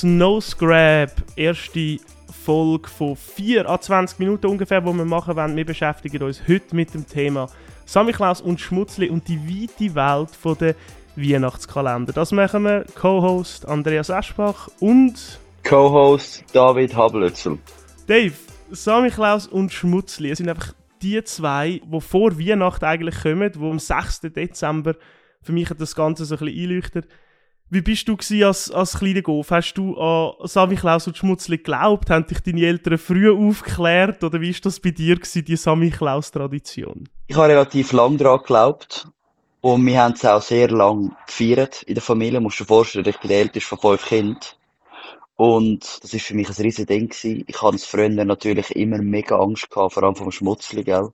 Snowscrab, erste Folge von 4 a 20 Minuten ungefähr, wo wir machen wollen. Wir beschäftigen uns heute mit dem Thema Samichlaus und Schmutzli und die weite Welt von der Weihnachtskalender. Das machen wir Co-Host Andreas Eschbach und Co-Host David Hablötzel. Dave, Samichlaus und Schmutzli, es sind einfach die zwei, die vor Weihnachten eigentlich kommen, die am 6. Dezember für mich das Ganze so ein bisschen einleuchtet. Wie bist du als, als kleiner Golf? Hast du an Samichlaus und Schmutzli geglaubt? Haben dich deine Eltern früh aufgeklärt? Oder wie war das bei dir, gewesen, die Samichlaus-Tradition? Ich habe relativ lange daran geglaubt. Und wir haben es auch sehr lange gefeiert in der Familie. Musst du dir vorstellen, ich bin der älteste von fünf Kindern. Und das ist für mich ein riesen Ding gewesen. Ich hatte früher natürlich immer mega Angst gehabt, vor allem vom Schmutzli, gell.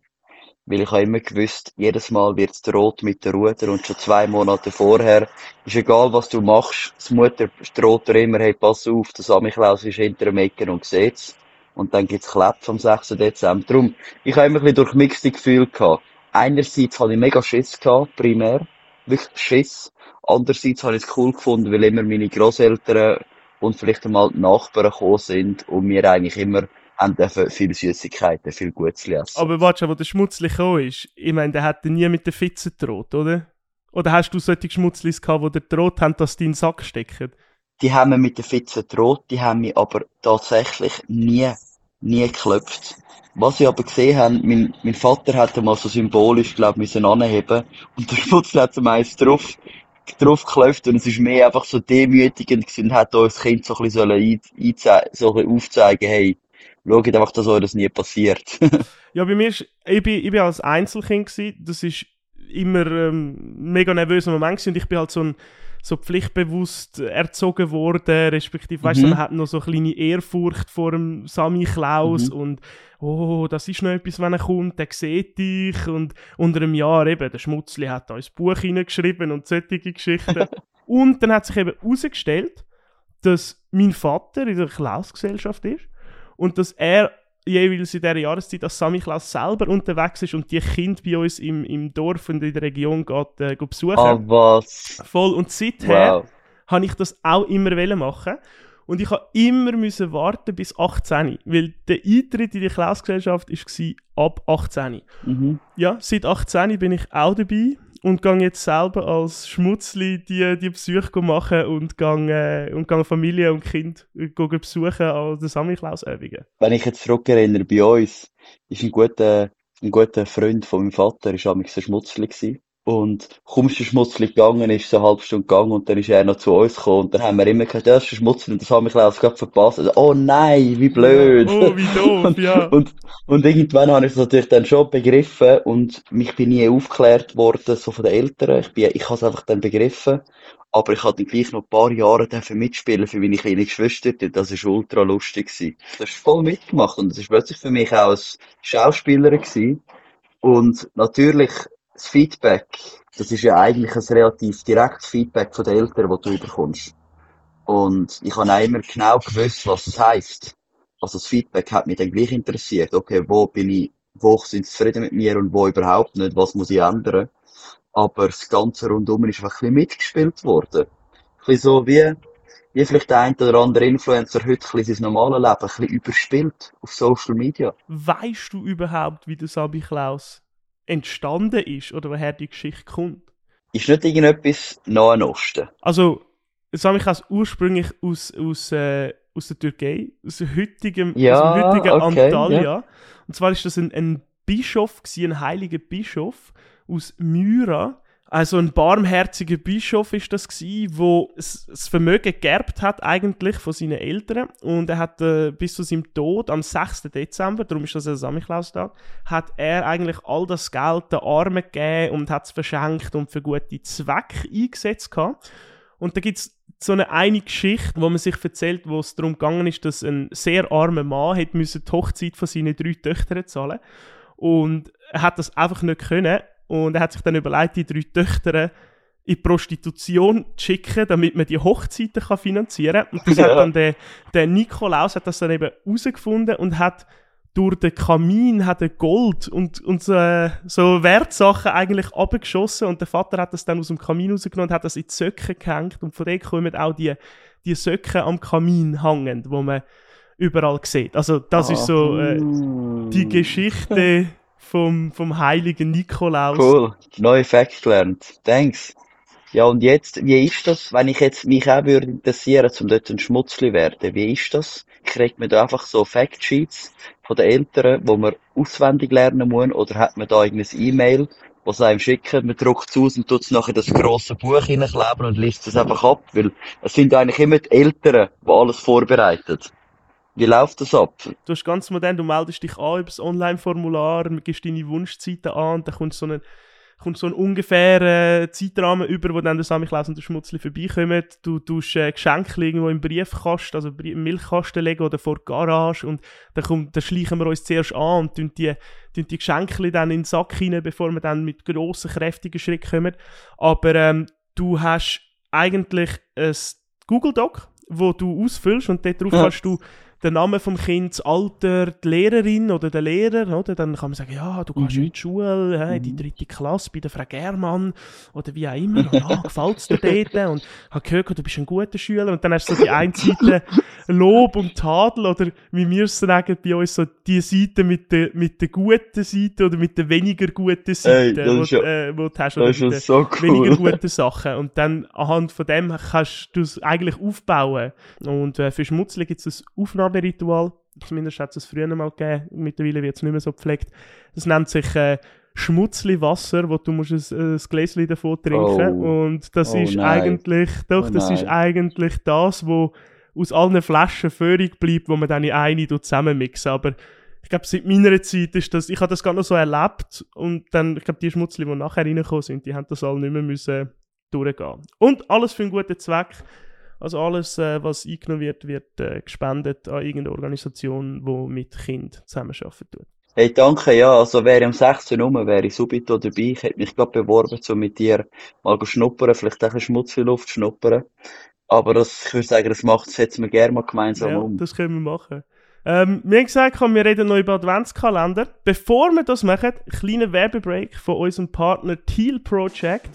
Weil ich habe immer gewusst, jedes Mal wird es rot mit der Ruder und schon zwei Monate vorher ist egal, was du machst, das Mutter droht dir immer, hey, pass auf, der Samichlaus ist hinter dem Ecken und sieht's. Und dann gibt's Klepp am 6. Dezember. Darum, ich habe immer ein bisschen durchmixte Gefühle gehabt. Einerseits hatte ich mega Schiss gehabt, primär. Wirklich Schiss. Andererseits habe ich es cool gefunden, weil immer meine Großeltern und vielleicht einmal die Nachbarn gekommen sind und mir eigentlich immer haben dürfen viele Süßigkeiten, viel Gutes essen. Aber warte schon, wo der Schmutzli gekommen ist, ich meine, der hat nie mit den Fitzen gedroht, oder? Oder hast du solche Schmutzlis gehabt, die dir gedroht haben, dass die in den Sack stecken? Die haben mir mit den Fitzen gedroht, die haben mich aber tatsächlich nie, nie geklopft. Was ich aber gesehen habe, mein, mein Vater hat mal so symbolisch, glaube ich, müssen anheben und der Schmutzli hat zum eins drauf, drauf geklopft und es ist mehr einfach so demütigend gewesen und hat uns das Kind so ein bisschen, ein, so ein bisschen aufzeigen, hey, schaut einfach, dass euch das nie passiert. ja, bei mir ist, ich bin, ich bin als Einzelkind gewesen, das ist immer ähm, mega nervöser Moment gewesen und ich bin halt so ein so pflichtbewusst erzogen worden, respektive, weißt du, mhm. man hat noch so eine kleine Ehrfurcht vor dem Sami Klaus mhm. und oh, das ist noch etwas, wenn er kommt, der sieht dich und unter einem Jahr eben, der Schmutzli hat da ins Buch hineingeschrieben und solche Geschichten. und dann hat sich eben herausgestellt, dass mein Vater in der Klaus-Gesellschaft ist und dass er jeweils in dieser Jahreszeit als Samichlaus selber unterwegs ist und die Kinder bei uns im, im Dorf und in der Region geht, äh, geht besuchen. Ah, was? Voll. Und seither wow. habe ich das auch immer machen und ich habe immer müssen warten bis 18, weil der Eintritt in die Klausgesellschaft war ab 18. Mhm. Ja, seit 18 bin ich auch dabei und gehe jetzt selber als Schmutzli die, die Besuche machen und gehe, äh, und gehe Familie und Kind äh, besuchen an den Samichlaus-Übungen. Wenn ich jetzt zurückerinnere, bei uns ist ein guter, ein guter Freund von meinem Vater, ist ein Schmutzli gewesen. Und kaum ist der Schmutzli gegangen, ist so eine halbe Stunde gegangen und dann ist er noch zu uns gekommen und dann haben wir immer gesagt, das ist der Schmutzli und das haben wir gerade verpasst. Also, oh nein, wie blöd. Oh, wie doof, ja. und, und irgendwann habe ich es natürlich dann schon begriffen und mich bin nie aufgeklärt worden, so von den Eltern. Ich bin, ich habe es einfach dann begriffen. Aber ich hatte gleich noch ein paar Jahre dafür mitspielen für meine kleine Geschwister. Das war ultra lustig. Gewesen. Das ist voll mitgemacht und das ist plötzlich für mich auch als Schauspieler gewesen. Und natürlich, das Feedback, das ist ja eigentlich ein relativ direktes Feedback von den Eltern, das du bekommst. Und ich habe auch immer genau gewusst, was es heisst. Also das Feedback hat mich dann gleich interessiert. Okay, wo bin ich, wo sind sie zufrieden mit mir und wo überhaupt nicht, was muss ich ändern. Aber das Ganze rundum ist einfach ein bisschen mitgespielt worden. Ein bisschen so wie, wie vielleicht der ein oder andere Influencer heute ein bisschen sein normales Leben ein bisschen überspielt auf Social Media. Weißt du überhaupt, wie der Sabi Klaus entstanden ist oder woher die Geschichte kommt? Ist nicht irgendetwas Nahen Osten? Also, habe ich ursprünglich aus, aus, äh, aus der Türkei, aus dem heutigen, ja, aus dem heutigen okay, Antalya. Ja. Und zwar ist das ein, ein Bischof, ein heiliger Bischof aus Myra, also ein barmherziger Bischof ist das gsi, wo das Vermögen geerbt hat eigentlich von seinen Eltern und er hat äh, bis zu seinem Tod am 6. Dezember, darum ist das ein Samichlaustag, hat er eigentlich all das Geld den Armen gegeben und hat es verschenkt und für gute Zwecke eingesetzt gehabt. Und da gibt es so eine eine Geschichte, wo man sich erzählt, wo es darum gegangen ist, dass ein sehr armer Mann hat müssen die Hochzeit von seinen drei Töchtern zahlen und er hat das einfach nicht können und er hat sich dann überlegt, die drei Töchter in die Prostitution zu schicken, damit man die Hochzeiten kann finanzieren kann. Und das ja. hat dann der, der Nikolaus hat das dann eben herausgefunden und hat durch den Kamin hat er Gold und, und äh, so Wertsachen eigentlich abgeschossen und der Vater hat das dann aus dem Kamin rausgenommen und hat das in die Söcke gehängt und von dort kommen auch die, die Söcke am Kamin hängen, wo man überall sieht. Also das ist so äh, die Geschichte vom, vom heiligen Nikolaus. Cool, neue Facts gelernt. Thanks. Ja, und jetzt, wie ist das, wenn ich jetzt mich auch würde interessieren, um dort ein Schmutzli werden? Wie ist das? Kriegt man da einfach so Factsheets von den Eltern, wo man auswendig lernen muss, oder hat man da irgendein E-Mail, was einem schicken, man druckt es aus und tut es nachher in das grosse Buch hineinkleben und liest es einfach ab, weil es sind eigentlich immer die Eltern, die alles vorbereiten. Wie läuft das ab? Du hast ganz modern, du meldest dich an über das Online-Formular, gibst deine Wunschzeiten an und dann kommt so ein, kommt so ein ungefährer Zeitrahmen über, wo dann der Samichlaus und der Schmutzli vorbeikommen. Du tust äh, Geschenke irgendwo im Briefkasten, also im Milchkasten legen oder vor der Garage und dann, kommt, dann schleichen wir uns zuerst an und tun die, tun die Geschenke dann in den Sack rein, bevor wir dann mit grossen, kräftigen Schritten kommen. Aber ähm, du hast eigentlich ein Google Doc, wo du ausfüllst und darauf ja. kannst du den Namen vom Kind, das Alter, die Lehrerin oder der Lehrer, oder? Dann kann man sagen, ja, du gehst mhm. in die Schule, hey, die mhm. dritte Klasse bei der Frau Germann oder wie auch immer. Und, ja, gefällt es dir dort? Und habe gehört, du bist ein guter Schüler. Und dann hast du so die eine Seite Lob und Tadel oder wie wir es sagen bei uns, so die Seite mit der, mit der guten Seite oder mit der weniger guten Seite, hey, wo, ja, äh, wo du hast. Oder mit so cool. weniger guten Sachen. Und dann anhand von dem kannst du es eigentlich aufbauen. Und äh, für Schmutzli gibt es ein Aufnahmeritual. Zumindest hat es es früher mal gegeben. Mittlerweile wird es nicht mehr so gepflegt. Das nennt sich äh, Schmutzli Wasser, wo du musst ein, ein Gläschen davon trinken. Oh. Und das oh, ist nein. eigentlich, doch, oh, das nein. ist eigentlich das, wo aus allen Flaschen völlig bleibt, wo man dann in eine zusammenmixen. Aber ich glaube, seit meiner Zeit ist das, ich habe das gar noch so erlebt und dann, ich glaube, die Schmutzli, die nachher reingekommen sind, die haben das alle nicht mehr müssen durchgehen. Und alles für einen guten Zweck. Also alles, äh, was eingenommen wird, wird äh, gespendet an irgendeine Organisation, die mit Kindern zusammenarbeiten tut. Hey, danke, ja, also wäre am 16 rum, wäre ich subito dabei. Ich hätte mich gerade beworben, so mit dir mal schnuppern, vielleicht auch ein schmutzige Luft schnuppern. Aber das, ich würde sagen, das macht, setzen wir gerne mal gemeinsam ja, um. das können wir machen. Ähm, wir haben gesagt, wir reden noch über Adventskalender. Bevor wir das machen, ein kleiner Werbebreak von unserem Partner Teal Project.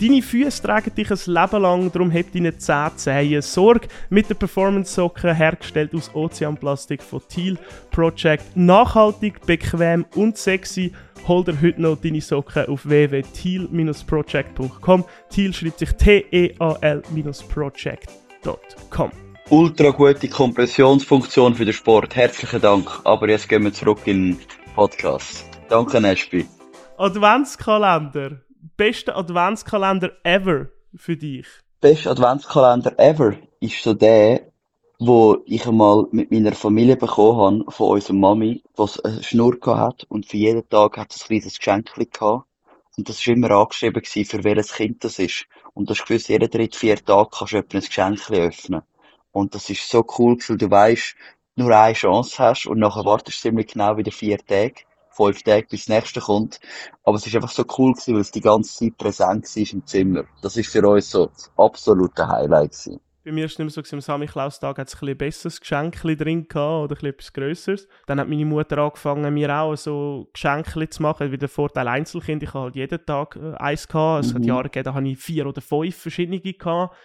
Deine Füße tragen dich ein Leben lang, darum habt deine 10 Zehen Sorge mit der Performance-Socke, hergestellt aus Ozeanplastik von Teal Project. Nachhaltig, bequem und sexy. Hol dir heute noch deine Socken auf www.teal-project.com. Teal schreibt sich T-E-A-L-project.com. Ultra gute Kompressionsfunktion für den Sport. Herzlichen Dank. Aber jetzt gehen wir zurück in den Podcast. Danke, Nespi. Adventskalender beste Adventskalender ever für dich? Beste Adventskalender ever ist so der, wo ich einmal mit meiner Familie bekommen habe, von unserer Mami, was eine Schnur hat und für jeden Tag hat es ein kleines Geschenk gehabt. Und das war immer angeschrieben, gewesen, für welches Kind das ist. Und das gewusst, jeden dritten, vier Tage kannst du ein Geschenk öffnen. Und das ist so cool, weil du weißt, nur eine Chance hast und nachher wartest du ziemlich genau wieder vier Tage fünf Tage bis das nächste kommt. Aber es ist einfach so cool gewesen, weil es die ganze Zeit präsent war im Zimmer. Das ist für uns so das absolute Highlight gewesen. Bei mir war es nicht mehr so, am Samichlaus-Tag hat es ein, besseres Geschenk drin gehabt, oder etwas Größeres. Dann hat meine Mutter angefangen, mir auch so Geschenke zu machen, wie der Vorteil Einzelkind. Ich habe halt jeden Tag äh, eins gehabt. Es mhm. hat Jahre gegeben, da habe ich vier oder fünf verschiedene gehabt.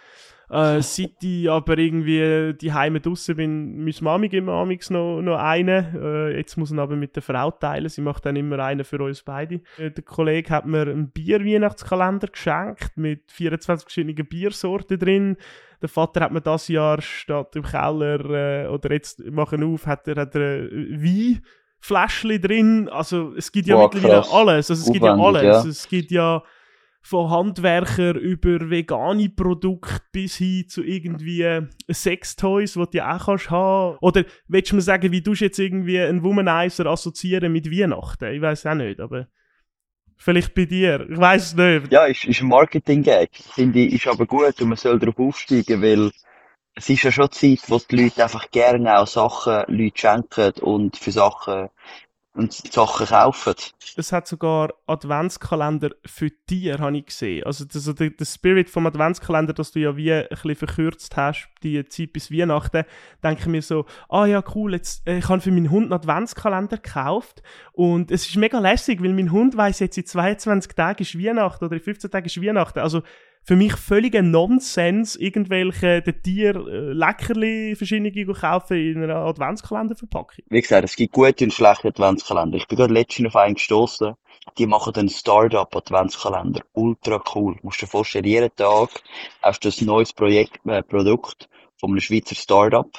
Äh, seit ich aber irgendwie die Heime draußen bin, muss Mami immer noch, noch einen. Äh, jetzt muss ich aber mit der Frau teilen. Sie macht dann immer einen für uns beide. Äh, der Kollege hat mir einen Bier-Weihnachtskalender geschenkt mit 24 verschiedenen Biersorten drin. Der Vater hat mir das Jahr statt im Keller äh, oder jetzt machen auf, hat er, hat er Wein. Fläschchen drin, also es gibt ja wow, mittlerweile krass. alles, also es Aufwendig, gibt ja alles, ja. es gibt ja von Handwerker über vegane Produkte bis hin zu irgendwie Sextoys, die du auch kannst haben. Oder willst du mir sagen, wie du jetzt irgendwie einen Womanizer assoziieren mit Weihnachten? Ich weiß auch nicht, aber vielleicht bei dir. Ich weiß es nicht. Ja, ist, ist ein Marketing-Gag. Finde ich, ist aber gut und man soll darauf aufsteigen, weil es ist ja schon Zeit, wo die Leute einfach gerne auch Sachen Leute schenken und für Sachen und Sachen kaufen. Es hat sogar Adventskalender für Tiere, habe ich gesehen. Also, also der, der, Spirit vom Adventskalender, dass du ja wie ein bisschen verkürzt hast, die Zeit bis Weihnachten, denke ich mir so, ah ja, cool, jetzt, äh, ich habe für meinen Hund einen Adventskalender gekauft und es ist mega lässig, weil mein Hund weiß jetzt, in 22 Tagen ist Weihnachten oder in 15 Tagen ist Weihnachten. Also, für mich völliger Nonsens, irgendwelche den Tier äh, Leckerli verschiedene kaufen in einer Adventskalenderverpackung. Wie gesagt, es gibt gute und schlechte Adventskalender. Ich bin gerade letztens auf einen gestoßen. Die machen einen Startup Adventskalender. Ultra cool. Du musst dir vorstellen, jeden Tag hast du ein neues Projekt, äh, Produkt von einem Schweizer Startup.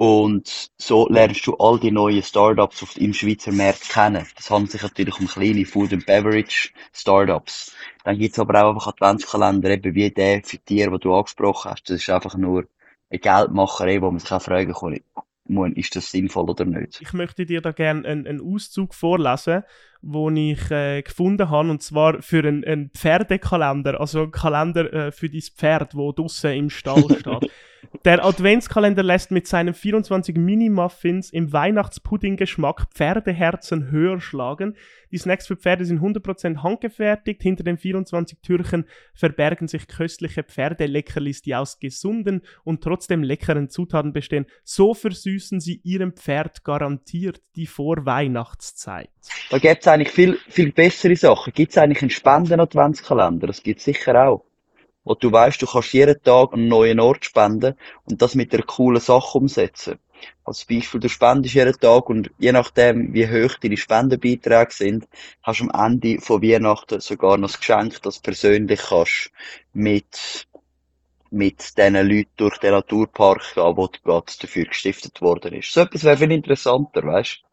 Und so lernst du all die neuen Startups auf, im Schweizer Markt kennen. Das handelt sich natürlich um kleine Food and Beverage Startups. Dann gibt's aber auch einfach Adventskalender, eben wie der für Tiere, den du angesprochen hast. Das ist einfach nur eine Geldmacherei, wo man sich auch fragen kann, ist das sinnvoll oder nicht. Ich möchte dir da gerne einen, einen Auszug vorlesen, den ich äh, gefunden habe, und zwar für einen, einen Pferdekalender, also einen Kalender äh, für dein Pferd, wo draussen im Stall steht. Der Adventskalender lässt mit seinen 24 Mini-Muffins im Weihnachtspudding-Geschmack Pferdeherzen höher schlagen. Die Snacks für Pferde sind 100% handgefertigt. Hinter den 24 Türchen verbergen sich köstliche Pferdeleckerlis, die aus gesunden und trotzdem leckeren Zutaten bestehen. So versüßen sie ihrem Pferd garantiert die Vorweihnachtszeit. Da gibt es eigentlich viel, viel bessere Sachen. Gibt es eigentlich einen Spenden-Adventskalender? Das gibt es sicher auch wo du weißt, du kannst jeden Tag einen neuen Ort spenden und das mit einer coolen Sache umsetzen. Als Beispiel, du spendest jeden Tag und je nachdem, wie hoch deine Spendenbeiträge sind, hast du am Ende von Weihnachten sogar noch ein Geschenk, das du persönlich kannst mit, mit diesen Leuten durch den Naturpark gehen, wo du gerade dafür gestiftet worden ist. So etwas wäre viel interessanter, weißt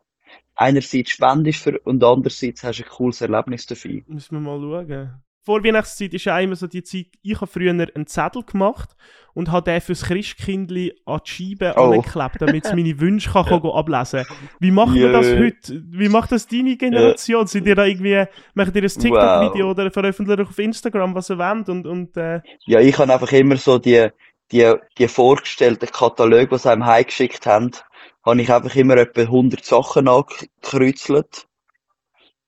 Einerseits spendest für und andererseits hast du ein cooles Erlebnis dafür. Müssen wir mal schauen. Vorweihnachtszeit ist ja immer so die Zeit, ich habe früher einen Zettel gemacht und habe den fürs Christkindli an die Scheibe oh. angeklebt, damit es meine Wünsche kann, kann ablesen kann. Wie machen wir das heute? Wie macht das deine Generation? Yeah. Sind ihr da irgendwie, macht ihr ein TikTok-Video wow. oder veröffentlicht auf Instagram, was ihr wollt? Und, und, äh... Ja, ich habe einfach immer so die, die, die vorgestellten Kataloge, die sie einem heimgeschickt haben, habe ich einfach immer etwa 100 Sachen angekreuzelt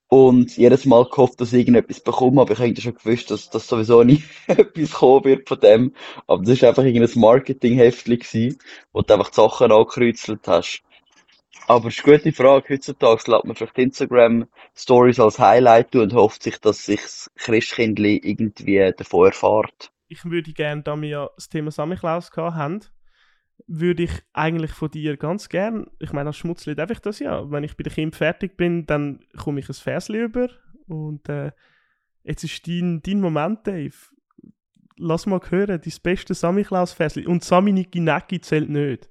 und jedes Mal gehofft, dass ich irgendetwas bekomme, aber ich hätte schon gewusst, dass, dass sowieso nicht etwas kommen wird von dem. Aber das war einfach irgendein Marketingheftchen gewesen, wo du einfach die Sachen angekreuzelt hast. Aber es ist eine gute Frage. Heutzutage lässt man vielleicht Instagram Stories als Highlight und hofft sich, dass sich das Christkindli irgendwie davon erfahrt. Ich würde gerne, da wir ja das Thema Samichlaus haben, würde ich eigentlich von dir ganz gern, ich meine, als Schmutzli darf ich das ja, wenn ich bei den Kindern fertig bin, dann komme ich ein Versli über und äh, jetzt ist dein, dein Moment, Dave. Lass mal hören, dein beste Samichlaus-Versli. Und Samini Ginecki zählt nicht.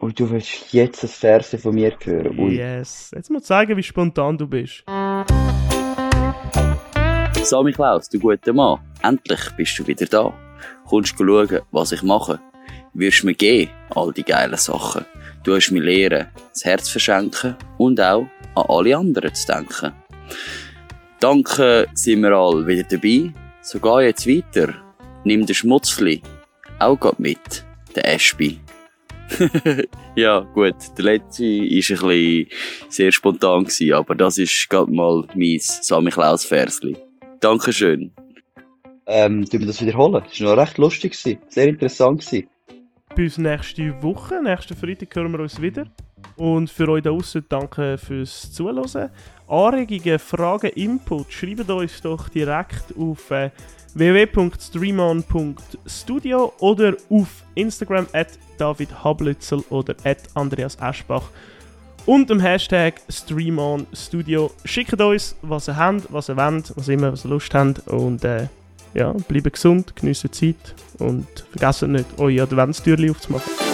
Und du willst jetzt ein Verse von mir hören? Ui. Yes. Jetzt mal zeigen, wie spontan du bist. Samichlaus, du guter Mann. Endlich bist du wieder da. Kommst du schauen, was ich mache? Wirst mir geben, all die geilen Sachen. Du hast mir lehren, das Herz verschenken und auch an alle anderen zu denken. Danke, sind wir alle wieder dabei. So geh jetzt weiter. Nimm den Schmutzli auch grad mit, der Ashby. ja, gut, der letzte war ein bisschen sehr spontan, aber das ist gerade mal mein Samichlaus-Versli. Dankeschön. Ähm, tun wir das wiederholen? Das war noch recht lustig, sehr interessant. Gewesen bis nächste Woche. Nächsten Freitag hören wir uns wieder. Und für euch da draußen danke fürs Zuhören. Anregungen, Fragen, Input, schreibt uns doch direkt auf äh, www.streamon.studio oder auf Instagram at David Hablitzel oder at Andreas Eschbach und dem Hashtag StreamOnStudio. Schickt uns, was ihr habt, was ihr wollt, was immer, was ihr Lust habt und äh, ja, bleibt gesund, geniessen Zeit und vergesst nicht, eure Adventstürchen aufzumachen.